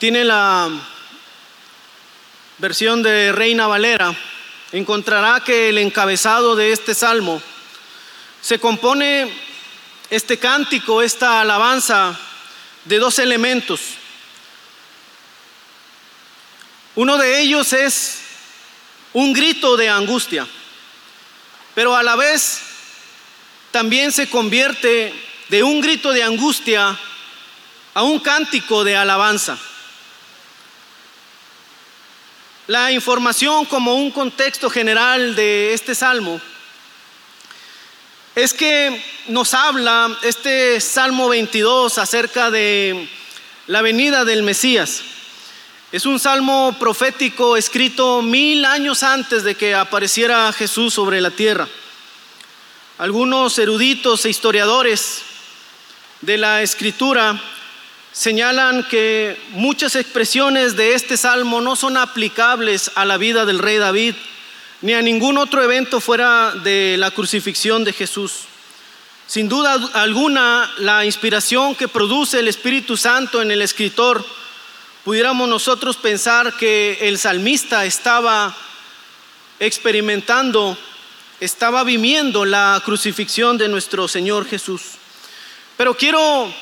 tiene la versión de Reina Valera, encontrará que el encabezado de este salmo se compone este cántico, esta alabanza de dos elementos. Uno de ellos es un grito de angustia, pero a la vez también se convierte de un grito de angustia a un cántico de alabanza. La información como un contexto general de este salmo es que nos habla este Salmo 22 acerca de la venida del Mesías. Es un salmo profético escrito mil años antes de que apareciera Jesús sobre la tierra. Algunos eruditos e historiadores de la escritura señalan que muchas expresiones de este salmo no son aplicables a la vida del rey David ni a ningún otro evento fuera de la crucifixión de Jesús. Sin duda alguna, la inspiración que produce el Espíritu Santo en el escritor, pudiéramos nosotros pensar que el salmista estaba experimentando, estaba viviendo la crucifixión de nuestro Señor Jesús. Pero quiero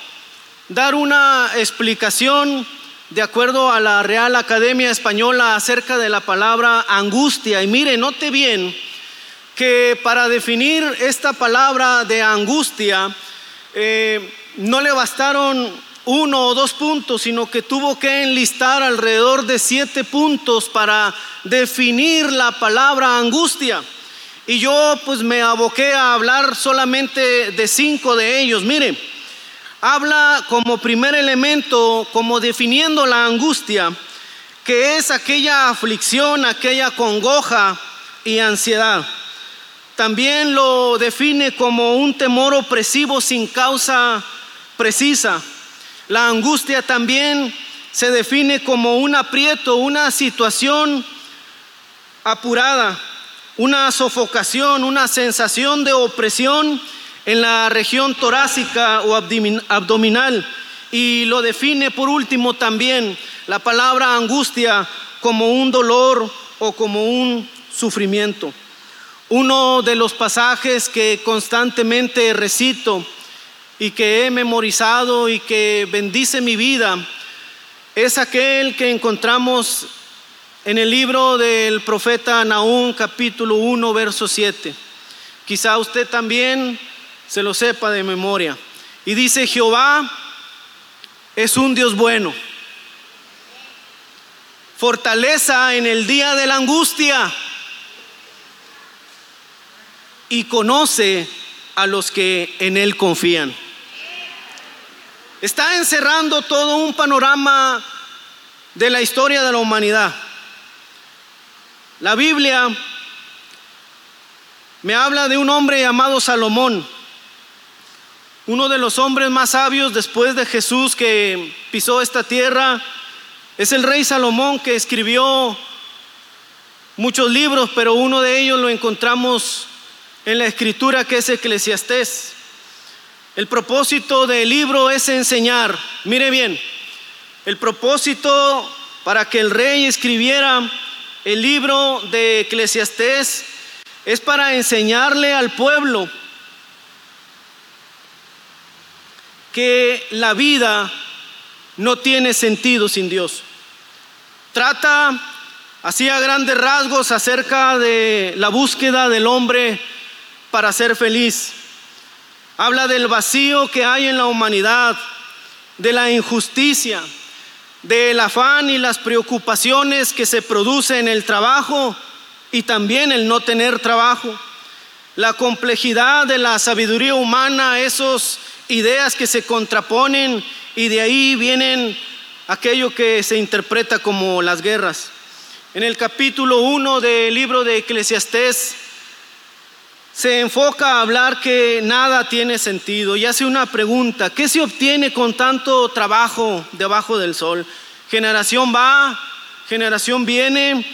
dar una explicación de acuerdo a la Real Academia Española acerca de la palabra angustia. Y mire, note bien que para definir esta palabra de angustia eh, no le bastaron uno o dos puntos, sino que tuvo que enlistar alrededor de siete puntos para definir la palabra angustia. Y yo pues me aboqué a hablar solamente de cinco de ellos. Mire, habla como primer elemento, como definiendo la angustia, que es aquella aflicción, aquella congoja y ansiedad. También lo define como un temor opresivo sin causa precisa. La angustia también se define como un aprieto, una situación apurada, una sofocación, una sensación de opresión en la región torácica o abdominal y lo define por último también la palabra angustia como un dolor o como un sufrimiento. Uno de los pasajes que constantemente recito y que he memorizado y que bendice mi vida es aquel que encontramos en el libro del profeta Naúm capítulo 1 verso 7. Quizá usted también se lo sepa de memoria. Y dice, Jehová es un Dios bueno. Fortaleza en el día de la angustia. Y conoce a los que en Él confían. Está encerrando todo un panorama de la historia de la humanidad. La Biblia me habla de un hombre llamado Salomón uno de los hombres más sabios después de Jesús que pisó esta tierra es el rey Salomón que escribió muchos libros, pero uno de ellos lo encontramos en la escritura que es Eclesiastés. El propósito del libro es enseñar. Mire bien, el propósito para que el rey escribiera el libro de Eclesiastés es para enseñarle al pueblo que la vida no tiene sentido sin Dios. Trata así a grandes rasgos acerca de la búsqueda del hombre para ser feliz. Habla del vacío que hay en la humanidad, de la injusticia, del afán y las preocupaciones que se producen en el trabajo y también el no tener trabajo. La complejidad de la sabiduría humana, esos ideas que se contraponen y de ahí vienen aquello que se interpreta como las guerras. En el capítulo 1 del libro de Eclesiastés se enfoca a hablar que nada tiene sentido y hace una pregunta, ¿qué se obtiene con tanto trabajo debajo del sol? Generación va, generación viene,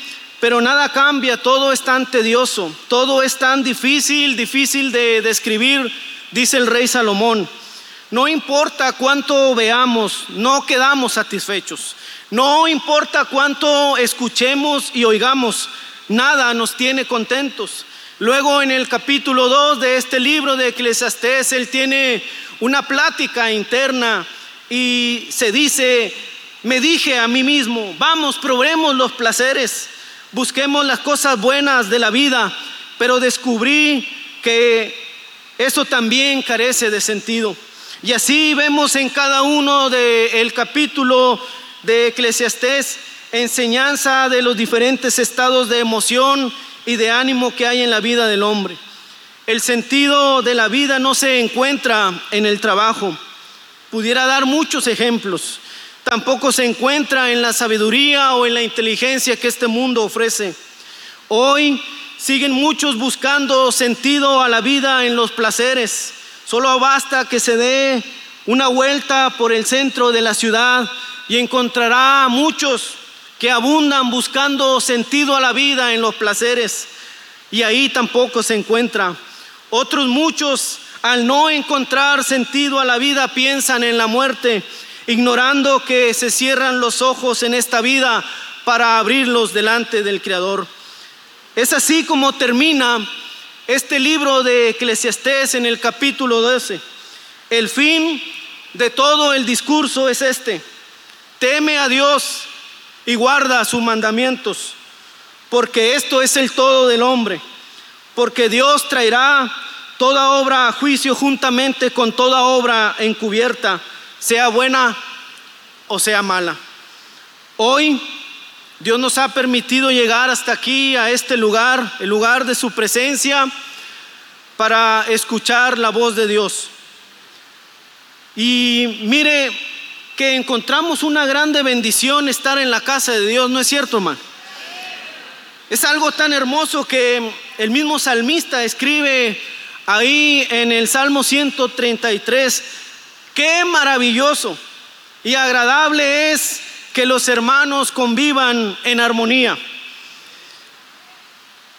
pero nada cambia, todo es tan tedioso, todo es tan difícil, difícil de describir, dice el rey Salomón. No importa cuánto veamos, no quedamos satisfechos. No importa cuánto escuchemos y oigamos, nada nos tiene contentos. Luego en el capítulo 2 de este libro de Eclesiastés, él tiene una plática interna y se dice, me dije a mí mismo, vamos, probemos los placeres, busquemos las cosas buenas de la vida, pero descubrí que eso también carece de sentido. Y así vemos en cada uno del capítulo de Eclesiastés enseñanza de los diferentes estados de emoción y de ánimo que hay en la vida del hombre. El sentido de la vida no se encuentra en el trabajo. Pudiera dar muchos ejemplos. Tampoco se encuentra en la sabiduría o en la inteligencia que este mundo ofrece. Hoy siguen muchos buscando sentido a la vida en los placeres. Solo basta que se dé una vuelta por el centro de la ciudad y encontrará a muchos que abundan buscando sentido a la vida en los placeres y ahí tampoco se encuentra. Otros muchos al no encontrar sentido a la vida piensan en la muerte, ignorando que se cierran los ojos en esta vida para abrirlos delante del Creador. Es así como termina este libro de Eclesiastés en el capítulo 12. El fin de todo el discurso es este. Teme a Dios y guarda sus mandamientos, porque esto es el todo del hombre, porque Dios traerá toda obra a juicio juntamente con toda obra encubierta, sea buena o sea mala. Hoy Dios nos ha permitido llegar hasta aquí, a este lugar, el lugar de su presencia, para escuchar la voz de Dios. Y mire, que encontramos una grande bendición estar en la casa de Dios, ¿no es cierto, hermano? Es algo tan hermoso que el mismo salmista escribe ahí en el Salmo 133, qué maravilloso y agradable es que los hermanos convivan en armonía.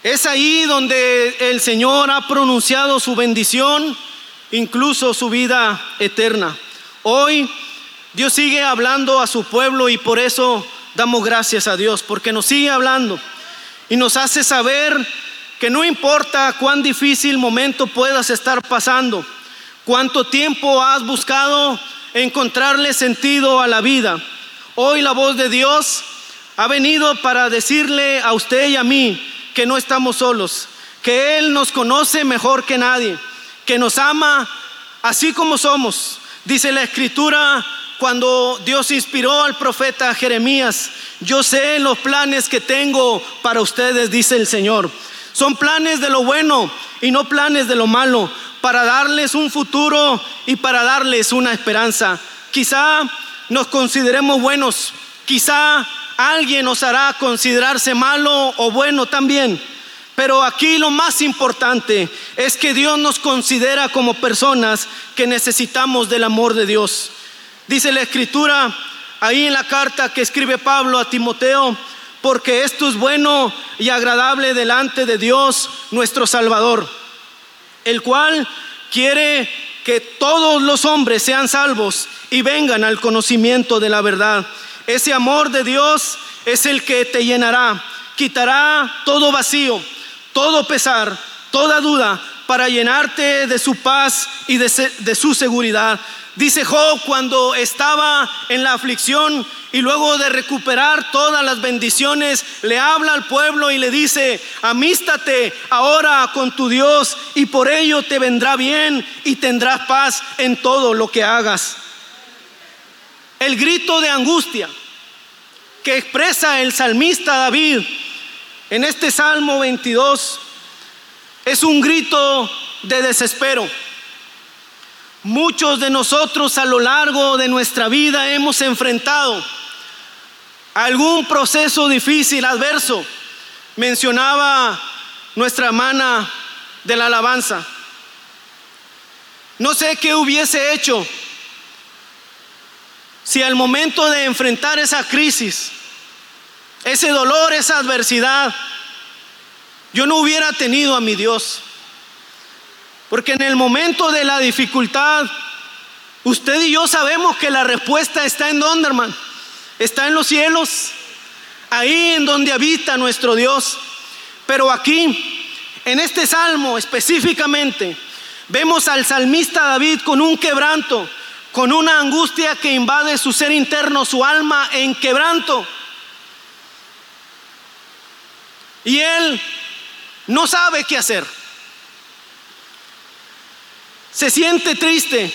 Es ahí donde el Señor ha pronunciado su bendición, incluso su vida eterna. Hoy Dios sigue hablando a su pueblo y por eso damos gracias a Dios, porque nos sigue hablando y nos hace saber que no importa cuán difícil momento puedas estar pasando, cuánto tiempo has buscado encontrarle sentido a la vida. Hoy la voz de Dios ha venido para decirle a usted y a mí que no estamos solos, que Él nos conoce mejor que nadie, que nos ama así como somos. Dice la escritura cuando Dios inspiró al profeta Jeremías, yo sé los planes que tengo para ustedes, dice el Señor. Son planes de lo bueno y no planes de lo malo, para darles un futuro y para darles una esperanza. Quizá nos consideremos buenos, quizá alguien nos hará considerarse malo o bueno también. Pero aquí lo más importante es que Dios nos considera como personas que necesitamos del amor de Dios. Dice la escritura ahí en la carta que escribe Pablo a Timoteo, porque esto es bueno y agradable delante de Dios nuestro Salvador, el cual quiere que todos los hombres sean salvos y vengan al conocimiento de la verdad. Ese amor de Dios es el que te llenará, quitará todo vacío, todo pesar, toda duda, para llenarte de su paz y de, su seguridad. Dice Job cuando estaba en la aflicción y luego de recuperar todas las bendiciones, le habla al pueblo y le dice, amístate ahora con tu Dios y por ello te vendrá bien y tendrás paz en todo lo que hagas. El grito de angustia que expresa el salmista David en este Salmo 22 es un grito de desespero. Muchos de nosotros a lo largo de nuestra vida hemos enfrentado algún proceso difícil, adverso, mencionaba nuestra hermana de la alabanza. No sé qué hubiese hecho si al momento de enfrentar esa crisis, ese dolor, esa adversidad, yo no hubiera tenido a mi Dios. Porque en el momento de la dificultad, usted y yo sabemos que la respuesta está en donde, hermano. Está en los cielos, ahí en donde habita nuestro Dios. Pero aquí, en este salmo específicamente, vemos al salmista David con un quebranto, con una angustia que invade su ser interno, su alma en quebranto. Y él no sabe qué hacer. Se siente triste.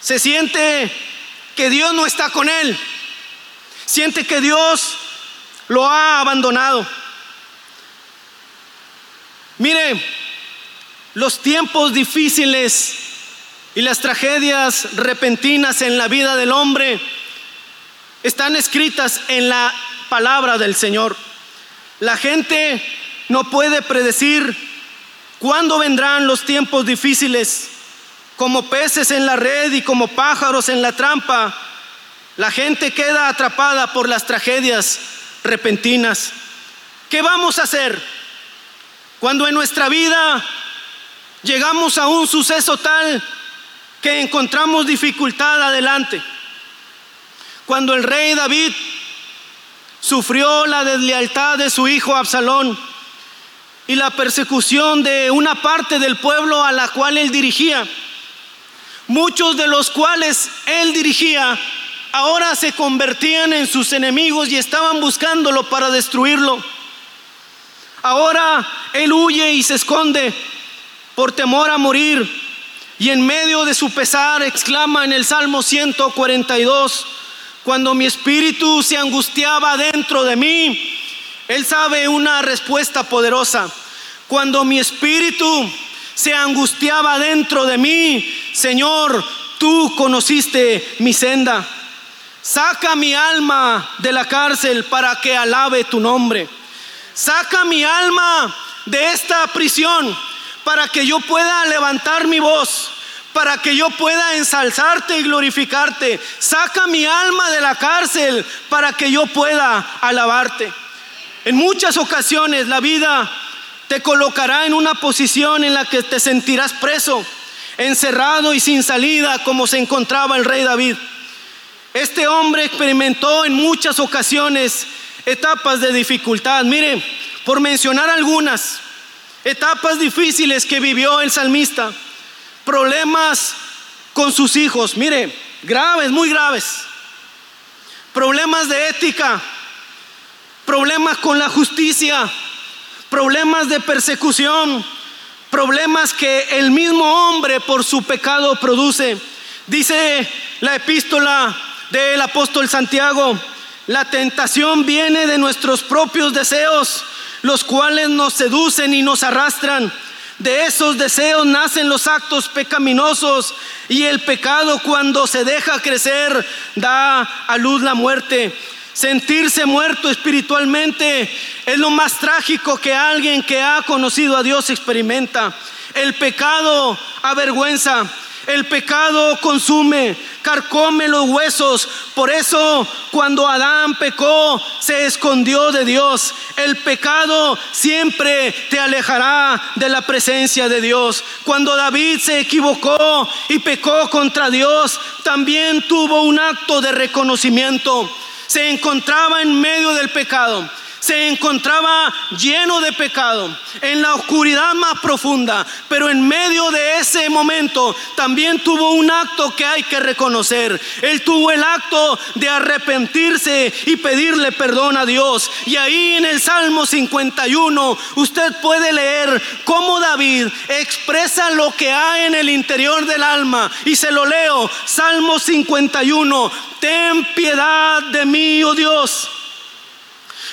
Se siente que Dios no está con él. Siente que Dios lo ha abandonado. Mire, los tiempos difíciles y las tragedias repentinas en la vida del hombre están escritas en la palabra del Señor. La gente no puede predecir cuándo vendrán los tiempos difíciles. Como peces en la red y como pájaros en la trampa, la gente queda atrapada por las tragedias repentinas. ¿Qué vamos a hacer cuando en nuestra vida llegamos a un suceso tal que encontramos dificultad adelante. Cuando el rey David sufrió la deslealtad de su hijo Absalón y la persecución de una parte del pueblo a la cual él dirigía, muchos de los cuales él dirigía ahora se convertían en sus enemigos y estaban buscándolo para destruirlo. Ahora él huye y se esconde por temor a morir y en medio de su pesar exclama en el Salmo 142, cuando mi espíritu se angustiaba dentro de mí, Él sabe una respuesta poderosa. Cuando mi espíritu se angustiaba dentro de mí, Señor, tú conociste mi senda. Saca mi alma de la cárcel para que alabe tu nombre. Saca mi alma de esta prisión para que yo pueda levantar mi voz, para que yo pueda ensalzarte y glorificarte. Saca mi alma de la cárcel para que yo pueda alabarte. En muchas ocasiones la vida te colocará en una posición en la que te sentirás preso, encerrado y sin salida como se encontraba el rey David. Este hombre experimentó en muchas ocasiones etapas de dificultad. Mire, por mencionar algunas, etapas difíciles que vivió el salmista, problemas con sus hijos, mire, graves, muy graves, problemas de ética, problemas con la justicia, problemas de persecución, problemas que el mismo hombre por su pecado produce. Dice la epístola del apóstol Santiago, la tentación viene de nuestros propios deseos los cuales nos seducen y nos arrastran. De esos deseos nacen los actos pecaminosos y el pecado cuando se deja crecer da a luz la muerte. Sentirse muerto espiritualmente es lo más trágico que alguien que ha conocido a Dios experimenta. El pecado avergüenza, el pecado consume, carcome los huesos. Por eso cuando Adán pecó, se escondió de Dios. El pecado siempre te alejará de la presencia de Dios. Cuando David se equivocó y pecó contra Dios, también tuvo un acto de reconocimiento. Se encontraba en medio del pecado se encontraba lleno de pecado, en la oscuridad más profunda, pero en medio de ese momento también tuvo un acto que hay que reconocer. Él tuvo el acto de arrepentirse y pedirle perdón a Dios. Y ahí en el Salmo 51 usted puede leer cómo David expresa lo que hay en el interior del alma. Y se lo leo, Salmo 51, ten piedad de mí, oh Dios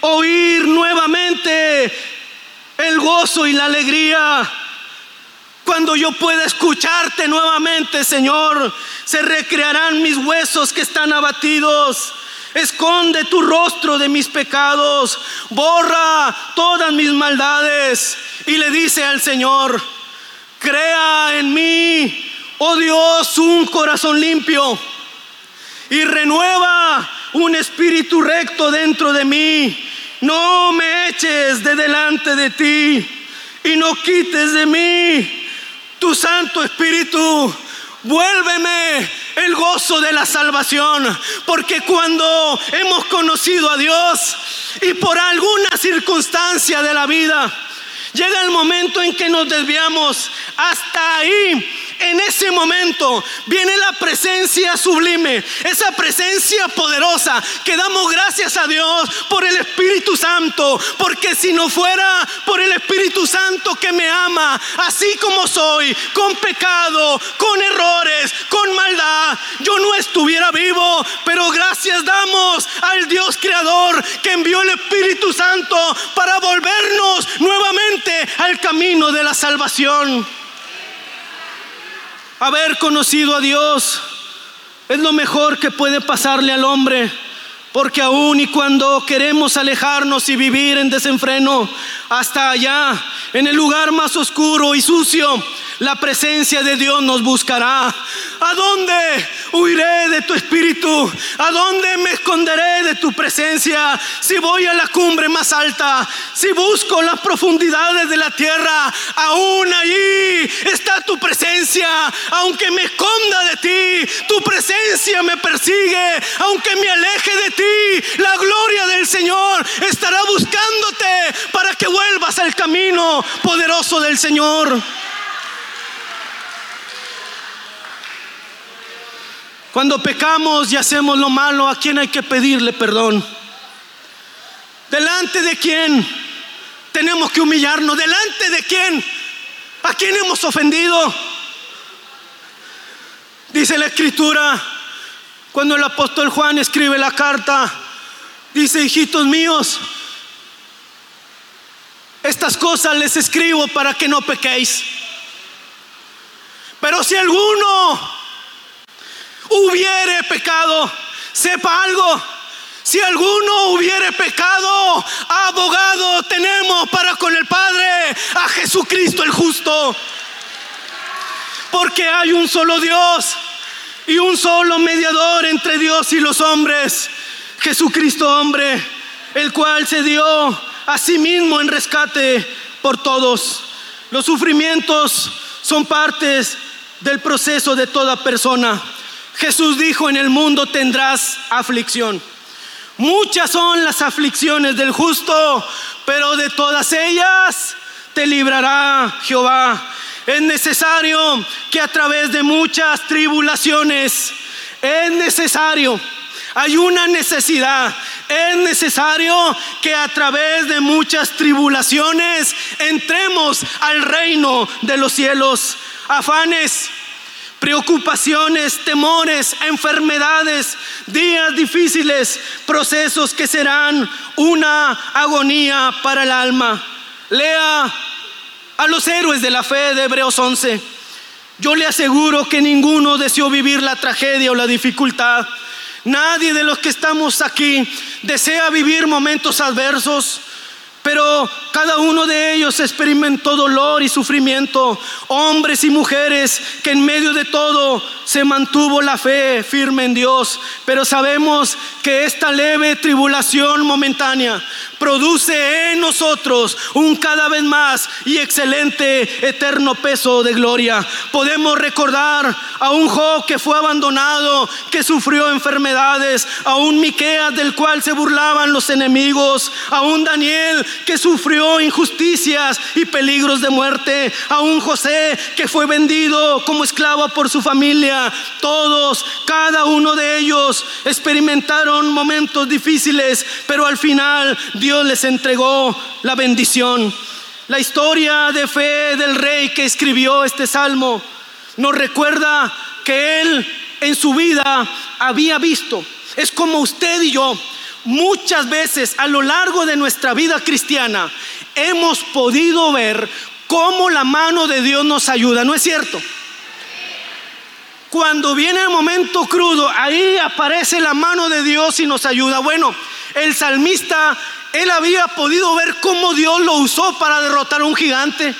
oír nuevamente el gozo y la alegría. Cuando yo pueda escucharte nuevamente, Señor, se recrearán mis huesos que están abatidos. Esconde tu rostro de mis pecados, borra todas mis maldades. Y le dice al Señor, crea en mí, oh Dios, un corazón limpio y renueva un espíritu recto dentro de mí. No me eches de delante de ti y no quites de mí tu Santo Espíritu. Vuélveme el gozo de la salvación, porque cuando hemos conocido a Dios y por alguna circunstancia de la vida, llega el momento en que nos desviamos, hasta ahí en ese momento viene la presencia sublime, esa presencia poderosa que damos gracias a Dios por el Espíritu Santo, porque si no fuera por el Espíritu Santo que me ama, así como soy, con pecado, con errores, con maldad, yo no estuviera vivo, pero gracias damos al Dios creador que envió el Espíritu Santo para volvernos nuevamente al camino de la salvación. Haber conocido a Dios es lo mejor que puede pasarle al hombre. Porque aún y cuando queremos alejarnos y vivir en desenfreno, hasta allá, en el lugar más oscuro y sucio, la presencia de Dios nos buscará. ¿A dónde huiré de tu espíritu? ¿A dónde me esconderé de tu presencia? Si voy a la cumbre más alta, si busco las profundidades de la tierra, aún allí está tu presencia. Aunque me esconda de ti, tu presencia me persigue. Aunque me aleje de ti, la gloria del Señor estará buscándote para que vuelvas al camino poderoso del Señor. Cuando pecamos y hacemos lo malo, ¿a quién hay que pedirle perdón? ¿Delante de quién tenemos que humillarnos? ¿Delante de quién? ¿A quién hemos ofendido? Dice la escritura, cuando el apóstol Juan escribe la carta, dice, hijitos míos, estas cosas les escribo para que no pequéis. Pero si alguno hubiere pecado, sepa algo. Si alguno hubiere pecado, abogado tenemos para con el Padre, a Jesucristo el justo. Porque hay un solo Dios y un solo mediador entre Dios y los hombres, Jesucristo hombre, el cual se dio a sí mismo en rescate por todos. Los sufrimientos son partes del proceso de toda persona. Jesús dijo, en el mundo tendrás aflicción. Muchas son las aflicciones del justo, pero de todas ellas te librará Jehová. Es necesario que a través de muchas tribulaciones, es necesario, hay una necesidad, es necesario que a través de muchas tribulaciones entremos al reino de los cielos. Afanes, preocupaciones, temores, enfermedades, días difíciles, procesos que serán una agonía para el alma. Lea a los héroes de la fe de Hebreos 11. Yo le aseguro que ninguno deseó vivir la tragedia o la dificultad. Nadie de los que estamos aquí desea vivir momentos adversos. Pero cada uno de ellos experimentó dolor y sufrimiento, hombres y mujeres que en medio de todo se mantuvo la fe firme en Dios. Pero sabemos que esta leve tribulación momentánea produce en nosotros un cada vez más y excelente eterno peso de gloria. Podemos recordar a un Job que fue abandonado, que sufrió enfermedades, a un Miqueas del cual se burlaban los enemigos, a un Daniel que sufrió injusticias y peligros de muerte, a un José que fue vendido como esclavo por su familia. Todos, cada uno de ellos experimentaron momentos difíciles, pero al final Dios les entregó la bendición. La historia de fe del rey que escribió este salmo nos recuerda que él en su vida había visto. Es como usted y yo, muchas veces a lo largo de nuestra vida cristiana hemos podido ver cómo la mano de Dios nos ayuda, ¿no es cierto? Cuando viene el momento crudo, ahí aparece la mano de Dios y nos ayuda. Bueno, el salmista él había podido ver cómo Dios lo usó para derrotar a un gigante,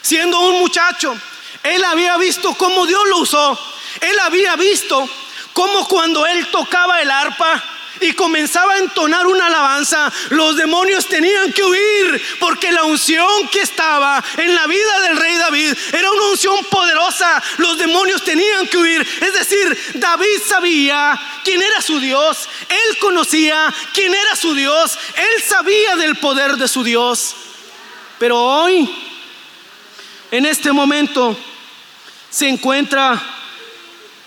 siendo un muchacho. Él había visto cómo Dios lo usó. Él había visto cómo cuando él tocaba el arpa, y comenzaba a entonar una alabanza, los demonios tenían que huir porque la unción que estaba en la vida del rey David era una unción poderosa. Los demonios tenían que huir. Es decir, David sabía quién era su Dios. Él conocía quién era su Dios. Él sabía del poder de su Dios. Pero hoy, en este momento, se encuentra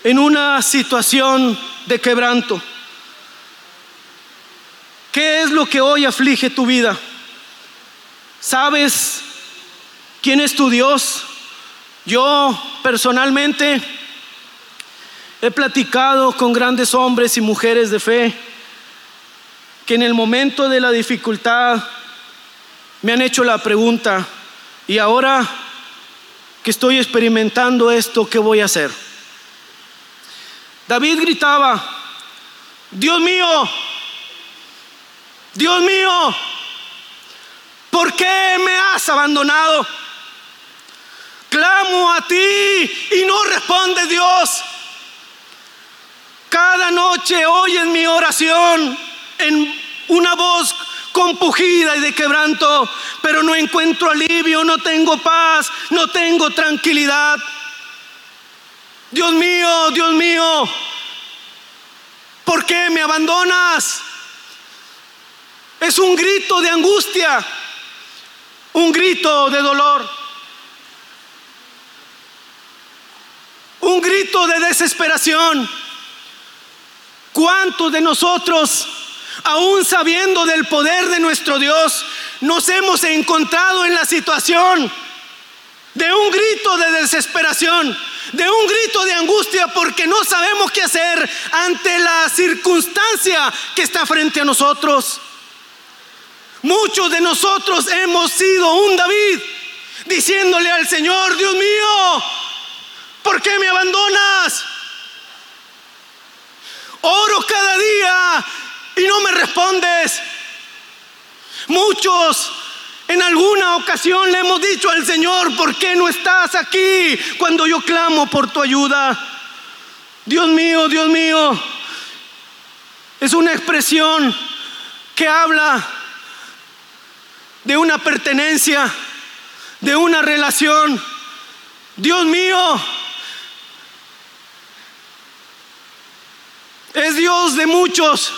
en una situación de quebranto. ¿Qué es lo que hoy aflige tu vida? ¿Sabes quién es tu Dios? Yo personalmente he platicado con grandes hombres y mujeres de fe que en el momento de la dificultad me han hecho la pregunta, ¿y ahora que estoy experimentando esto, qué voy a hacer? David gritaba, Dios mío, Dios mío, ¿por qué me has abandonado? Clamo a ti y no responde Dios. Cada noche oyes mi oración en una voz compugida y de quebranto, pero no encuentro alivio, no tengo paz, no tengo tranquilidad. Dios mío, Dios mío, ¿por qué me abandonas? Es un grito de angustia, un grito de dolor, un grito de desesperación. ¿Cuántos de nosotros, aún sabiendo del poder de nuestro Dios, nos hemos encontrado en la situación de un grito de desesperación, de un grito de angustia porque no sabemos qué hacer ante la circunstancia que está frente a nosotros? Muchos de nosotros hemos sido un David diciéndole al Señor, Dios mío, ¿por qué me abandonas? Oro cada día y no me respondes. Muchos en alguna ocasión le hemos dicho al Señor, ¿por qué no estás aquí cuando yo clamo por tu ayuda? Dios mío, Dios mío, es una expresión que habla de una pertenencia, de una relación. Dios mío, es Dios de muchos,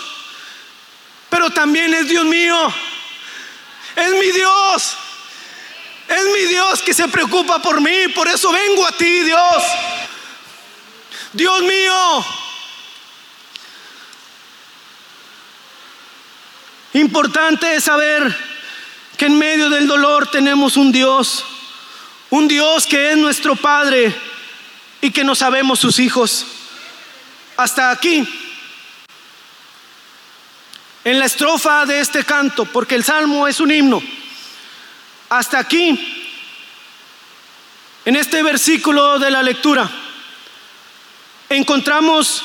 pero también es Dios mío. Es mi Dios. Es mi Dios que se preocupa por mí. Por eso vengo a ti, Dios. Dios mío. Importante es saber que en medio del dolor tenemos un Dios, un Dios que es nuestro Padre y que no sabemos sus hijos. Hasta aquí, en la estrofa de este canto, porque el salmo es un himno, hasta aquí, en este versículo de la lectura, encontramos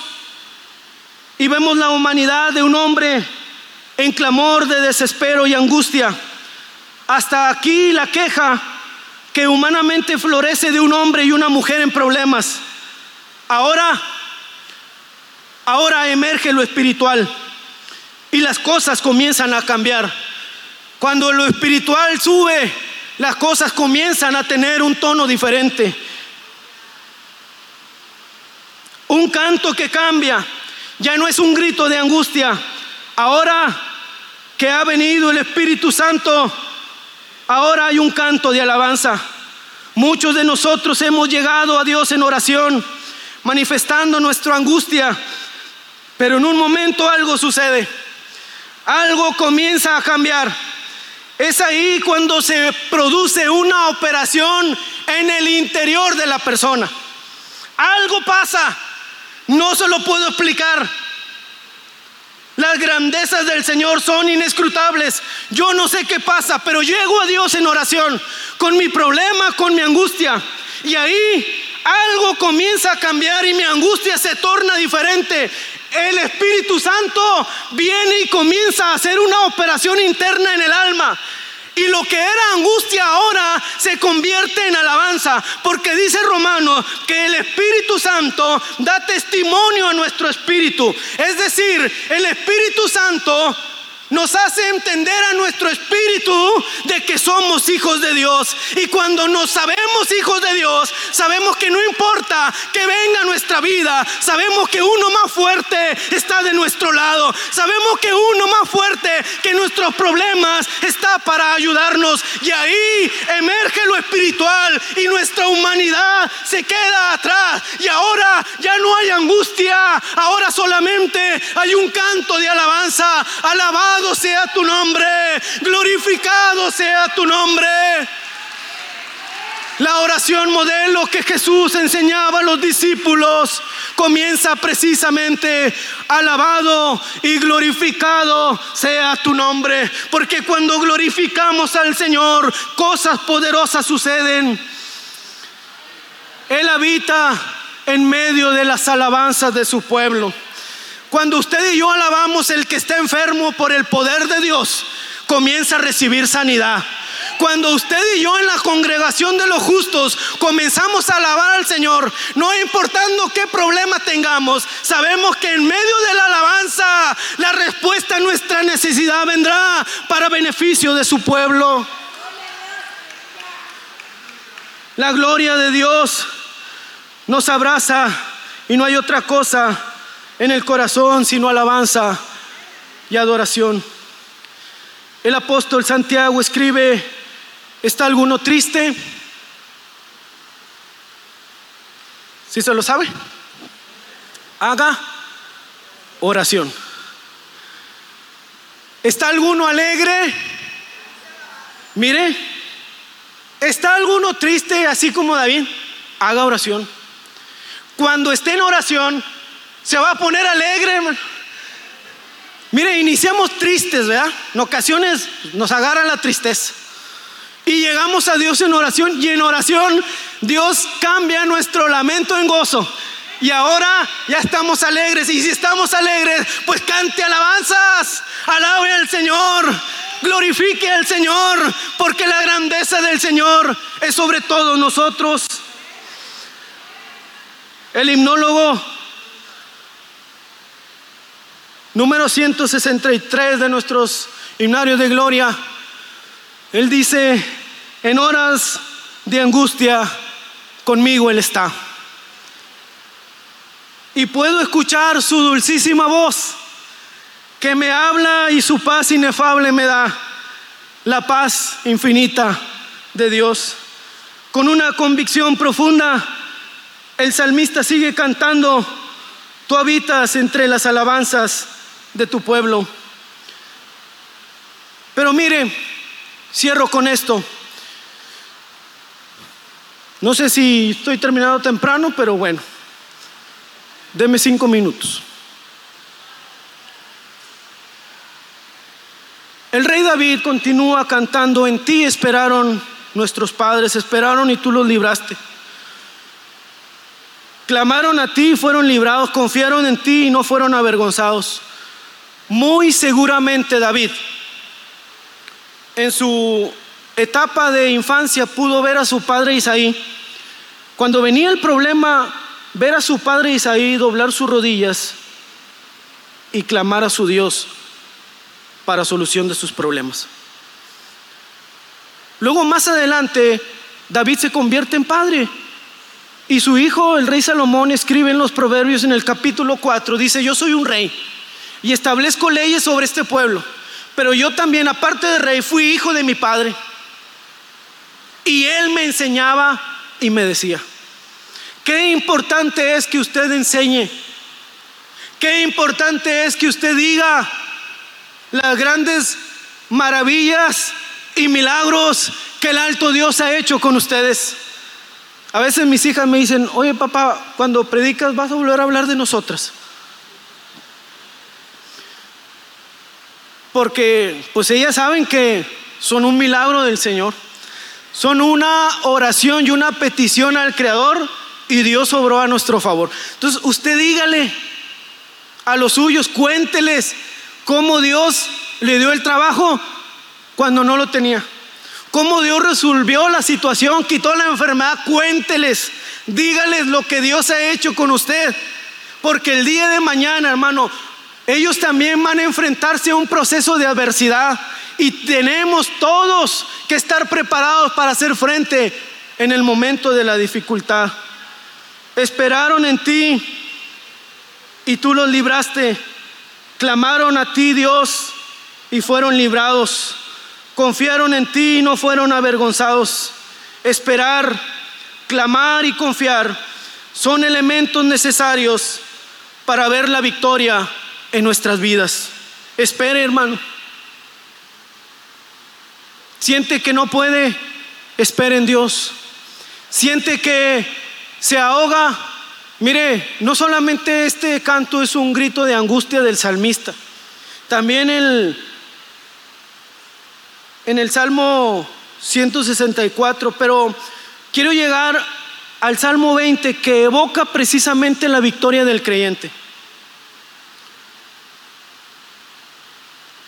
y vemos la humanidad de un hombre en clamor de desespero y angustia hasta aquí la queja que humanamente florece de un hombre y una mujer en problemas. Ahora, ahora emerge lo espiritual y las cosas comienzan a cambiar. Cuando lo espiritual sube, las cosas comienzan a tener un tono diferente. Un canto que cambia, ya no es un grito de angustia. Ahora que ha venido el Espíritu Santo, ahora hay un canto de alabanza. Muchos de nosotros hemos llegado a Dios en oración, manifestando nuestra angustia, pero en un momento algo sucede, algo comienza a cambiar. Es ahí cuando se produce una operación en el interior de la persona. Algo pasa, no se lo puedo explicar. Las grandezas del Señor son inescrutables. Yo no sé qué pasa, pero llego a Dios en oración con mi problema, con mi angustia. Y ahí algo comienza a cambiar y mi angustia se torna diferente. El Espíritu Santo viene y comienza a hacer una operación interna en el alma. Y lo que era angustia ahora se convierte en alabanza, porque dice Romano que el Espíritu Santo da testimonio a nuestro espíritu. Es decir, el Espíritu Santo nos hace entender a nuestro espíritu de que somos hijos de Dios. Y cuando nos sabemos hijos de Dios, sabemos que no importa que venga nuestra vida, sabemos que uno más fuerte está de nuestro lado, sabemos que uno más fuerte que nuestros problemas está para ayudarnos. Y ahí emerge lo espiritual y nuestra humanidad se queda atrás. Y ahora ya no hay angustia, ahora solamente hay un canto de alabanza. Alabado sea tu nombre, glorificado sea tu nombre. La oración modelo que Jesús enseñaba a los discípulos comienza precisamente, alabado y glorificado sea tu nombre, porque cuando glorificamos al Señor, cosas poderosas suceden. Él habita en medio de las alabanzas de su pueblo. Cuando usted y yo alabamos, el que está enfermo por el poder de Dios comienza a recibir sanidad. Cuando usted y yo en la congregación de los justos comenzamos a alabar al Señor, no importando qué problema tengamos, sabemos que en medio de la alabanza la respuesta a nuestra necesidad vendrá para beneficio de su pueblo. La gloria de Dios nos abraza y no hay otra cosa en el corazón, sino alabanza y adoración. El apóstol Santiago escribe, ¿está alguno triste? ¿Sí se lo sabe? Haga oración. ¿Está alguno alegre? Mire, ¿está alguno triste así como David? Haga oración. Cuando esté en oración, se va a poner alegre, Mire, iniciamos tristes, ¿verdad? En ocasiones nos agarra la tristeza. Y llegamos a Dios en oración y en oración Dios cambia nuestro lamento en gozo. Y ahora ya estamos alegres. Y si estamos alegres, pues cante alabanzas. Alabe al Señor. Glorifique al Señor. Porque la grandeza del Señor es sobre todos nosotros. El himnólogo número 163 de nuestros himnarios de gloria, Él dice, en horas de angustia conmigo Él está. Y puedo escuchar su dulcísima voz que me habla y su paz inefable me da, la paz infinita de Dios. Con una convicción profunda, el salmista sigue cantando, tú habitas entre las alabanzas de tu pueblo. Pero mire, cierro con esto. No sé si estoy terminado temprano, pero bueno, deme cinco minutos. El rey David continúa cantando, en ti esperaron nuestros padres, esperaron y tú los libraste. Clamaron a ti y fueron librados, confiaron en ti y no fueron avergonzados. Muy seguramente David en su etapa de infancia pudo ver a su padre Isaí. Cuando venía el problema, ver a su padre Isaí doblar sus rodillas y clamar a su Dios para solución de sus problemas. Luego más adelante, David se convierte en padre. Y su hijo, el rey Salomón, escribe en los Proverbios en el capítulo 4, dice, yo soy un rey y establezco leyes sobre este pueblo, pero yo también, aparte de rey, fui hijo de mi padre. Y él me enseñaba y me decía, qué importante es que usted enseñe, qué importante es que usted diga las grandes maravillas y milagros que el alto Dios ha hecho con ustedes. A veces mis hijas me dicen, oye papá, cuando predicas vas a volver a hablar de nosotras. Porque pues ellas saben que son un milagro del Señor. Son una oración y una petición al Creador y Dios obró a nuestro favor. Entonces usted dígale a los suyos, cuénteles cómo Dios le dio el trabajo cuando no lo tenía. Cómo Dios resolvió la situación, quitó la enfermedad, cuénteles, dígales lo que Dios ha hecho con usted. Porque el día de mañana, hermano, ellos también van a enfrentarse a un proceso de adversidad y tenemos todos que estar preparados para hacer frente en el momento de la dificultad. Esperaron en ti y tú los libraste. Clamaron a ti, Dios, y fueron librados. Confiaron en ti y no fueron avergonzados. Esperar, clamar y confiar son elementos necesarios para ver la victoria en nuestras vidas. Espere, hermano. Siente que no puede, espere en Dios. Siente que se ahoga. Mire, no solamente este canto es un grito de angustia del salmista, también el, en el Salmo 164, pero quiero llegar al Salmo 20 que evoca precisamente la victoria del creyente.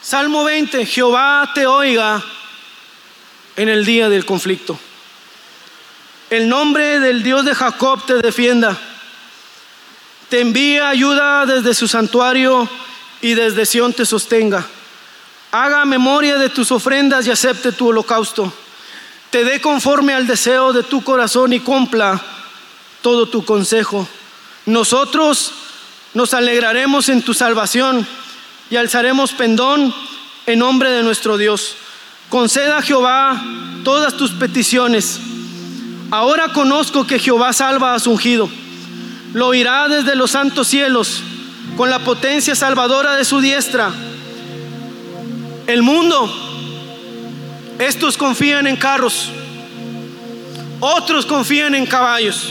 Salmo 20, Jehová te oiga en el día del conflicto. El nombre del Dios de Jacob te defienda. Te envía ayuda desde su santuario y desde Sión te sostenga. Haga memoria de tus ofrendas y acepte tu holocausto. Te dé conforme al deseo de tu corazón y cumpla todo tu consejo. Nosotros nos alegraremos en tu salvación y alzaremos pendón en nombre de nuestro Dios. Conceda a Jehová todas tus peticiones. Ahora conozco que Jehová salva a su ungido. Lo oirá desde los santos cielos con la potencia salvadora de su diestra. El mundo, estos confían en carros, otros confían en caballos,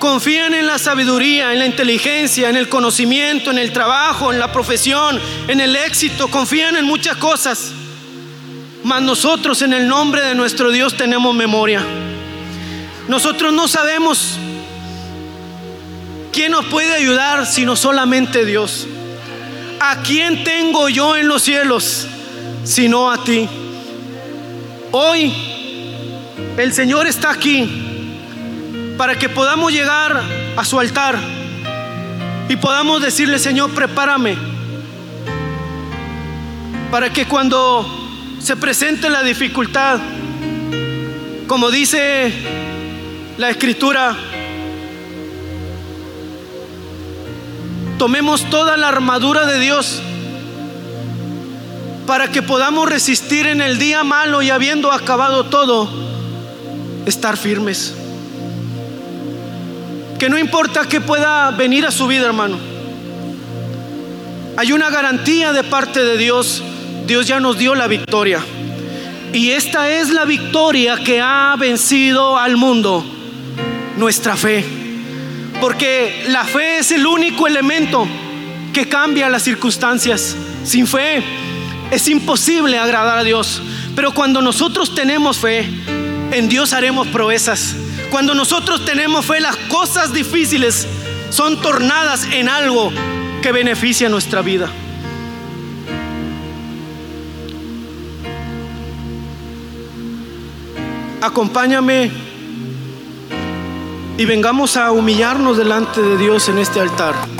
confían en la sabiduría, en la inteligencia, en el conocimiento, en el trabajo, en la profesión, en el éxito, confían en muchas cosas. Mas nosotros en el nombre de nuestro Dios tenemos memoria. Nosotros no sabemos quién nos puede ayudar sino solamente Dios. ¿A quién tengo yo en los cielos sino a ti? Hoy el Señor está aquí para que podamos llegar a su altar y podamos decirle, Señor, prepárame para que cuando se presente la dificultad, como dice la escritura, tomemos toda la armadura de Dios para que podamos resistir en el día malo y habiendo acabado todo, estar firmes. Que no importa que pueda venir a su vida, hermano. Hay una garantía de parte de Dios Dios ya nos dio la victoria. Y esta es la victoria que ha vencido al mundo, nuestra fe. Porque la fe es el único elemento que cambia las circunstancias. Sin fe es imposible agradar a Dios. Pero cuando nosotros tenemos fe, en Dios haremos proezas. Cuando nosotros tenemos fe, las cosas difíciles son tornadas en algo que beneficia nuestra vida. acompáñame y vengamos a humillarnos delante de Dios en este altar.